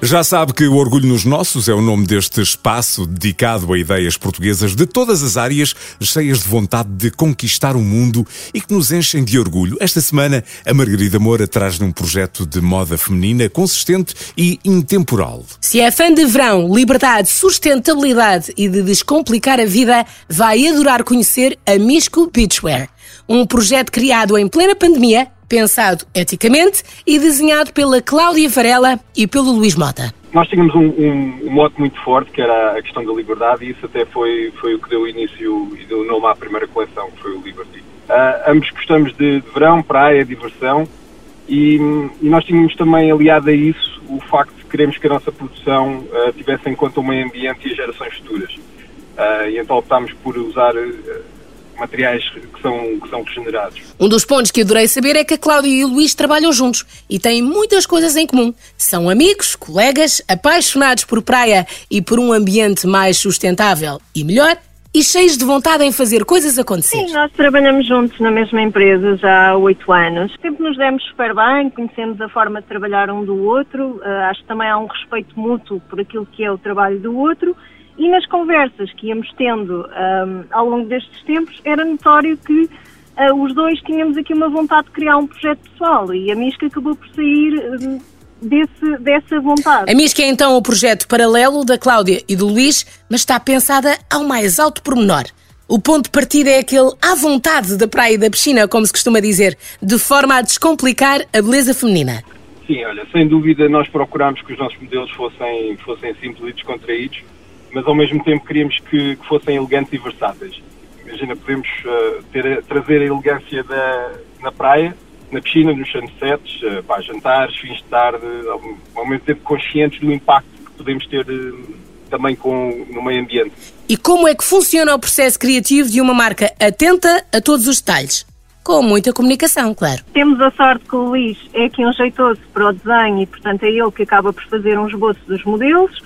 Já sabe que o Orgulho nos Nossos é o nome deste espaço dedicado a ideias portuguesas de todas as áreas, cheias de vontade de conquistar o mundo e que nos enchem de orgulho. Esta semana, a Margarida Moura traz-lhe um projeto de moda feminina consistente e intemporal. Se é fã de verão, liberdade, sustentabilidade e de descomplicar a vida, vai adorar conhecer a Misco Beachwear. Um projeto criado em plena pandemia pensado eticamente e desenhado pela Cláudia Varela e pelo Luís Mota. Nós tínhamos um, um, um mote muito forte, que era a questão da liberdade, e isso até foi, foi o que deu início e deu nome à primeira coleção, que foi o Liberty. Uh, ambos gostamos de, de, verão, praia, diversão, e, e, nós tínhamos também aliado a isso o facto de queremos que a nossa produção uh, tivesse em conta o meio ambiente e as gerações futuras. Uh, e então optámos por usar materiais que são, que são regenerados. Um dos pontos que adorei saber é que a Cláudia e o Luís trabalham juntos e têm muitas coisas em comum. São amigos, colegas, apaixonados por praia e por um ambiente mais sustentável. E melhor, e cheios de vontade em fazer coisas acontecer. Sim, nós trabalhamos juntos na mesma empresa já há oito anos. Sempre nos demos super bem, conhecemos a forma de trabalhar um do outro, uh, acho que também há um respeito mútuo por aquilo que é o trabalho do outro e nas conversas que íamos tendo um, ao longo destes tempos, era notório que uh, os dois tínhamos aqui uma vontade de criar um projeto pessoal e a Misca acabou por sair um, desse, dessa vontade. A Misca é então o projeto paralelo da Cláudia e do Luís, mas está pensada ao mais alto pormenor. O ponto de partida é aquele à vontade da praia e da piscina, como se costuma dizer, de forma a descomplicar a beleza feminina. Sim, olha, sem dúvida nós procurámos que os nossos modelos fossem, fossem simples e descontraídos mas ao mesmo tempo queríamos que, que fossem elegantes e versáteis. Imagina, podemos uh, ter, trazer a elegância da, na praia, na piscina, nos sunsets, uh, para jantares, fins de tarde, ao, ao, mesmo tempo conscientes do impacto que podemos ter uh, também com, no meio ambiente. E como é que funciona o processo criativo de uma marca atenta a todos os detalhes? Com muita comunicação, claro. Temos a sorte que o Luís é aqui um jeitoso para o desenho e, portanto, é ele que acaba por fazer um esboço dos modelos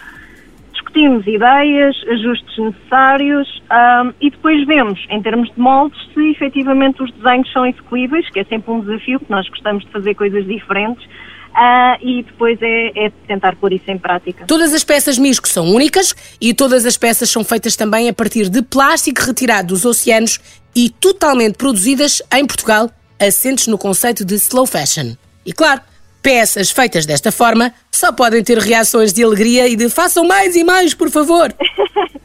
discutimos ideias, ajustes necessários um, e depois vemos, em termos de moldes, se efetivamente os desenhos são execuíveis, que é sempre um desafio, que nós gostamos de fazer coisas diferentes. Uh, e depois é, é, tentar pôr isso em prática. Todas as peças Misco são únicas e todas as peças são feitas também a partir de plástico retirado dos oceanos e totalmente produzidas em Portugal, assentes no conceito de slow fashion. E claro, Peças feitas desta forma só podem ter reações de alegria e de façam mais e mais, por favor.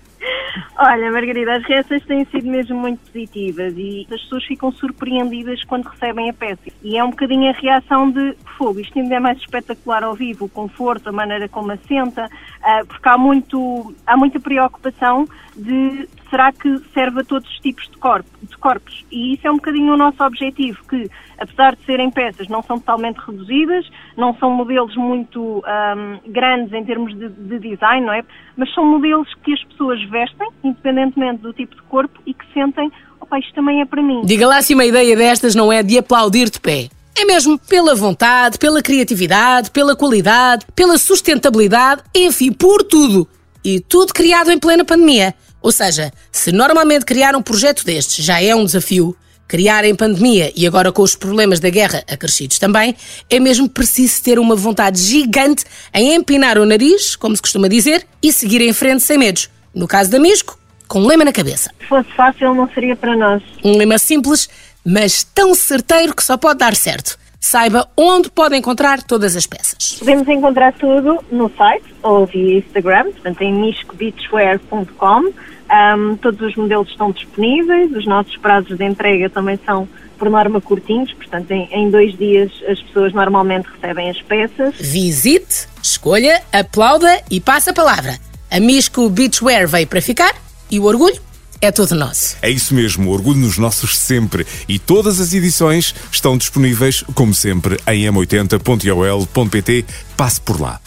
Olha, Margarida, as reações têm sido mesmo muito positivas e as pessoas ficam surpreendidas quando recebem a peça. E é um bocadinho a reação de fogo. Isto ainda é mais espetacular ao vivo, o conforto, a maneira como assenta, ah, porque há, muito, há muita preocupação de será que serve a todos os tipos de, corpo, de corpos. E isso é um bocadinho o nosso objetivo, que apesar de serem peças, não são totalmente reduzidas, não são modelos muito um, grandes em termos de, de, design, não é? Mas são modelos que as pessoas vestem, independentemente do tipo de corpo, e que sentem, opa, isto também é para mim. Diga lá se uma ideia destas não é de aplaudir de pé. É mesmo pela vontade, pela criatividade, pela qualidade, pela sustentabilidade, enfim, por tudo. E tudo criado em plena pandemia. Ou seja, se normalmente criar um projeto destes já é um desafio, criar em pandemia e agora com os problemas da guerra acrescidos também, é mesmo preciso ter uma vontade gigante em empinar o nariz, como se costuma dizer, e seguir em frente sem medos. No caso da Misco, com um lema na cabeça. Se fosse fácil, não seria para nós. Um lema simples, mas tão certeiro que só pode dar certo. Saiba onde pode encontrar todas as peças. Podemos encontrar tudo no site ou via Instagram, portanto em miscobeachwear.com. Um, todos os modelos estão disponíveis, os nossos prazos de entrega também são por norma curtinhos, portanto em, em, dois dias as pessoas normalmente recebem as peças. Visite, escolha, aplauda e passe a palavra. A Misco Beachwear veio para ficar e o orgulho é todo nosso. É isso mesmo, orgulho nos nossos sempre. E todas as edições estão disponíveis, como sempre, em m80.ol.pt. Passe por lá.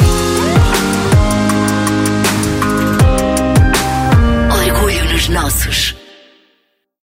Orgulho nos nossos.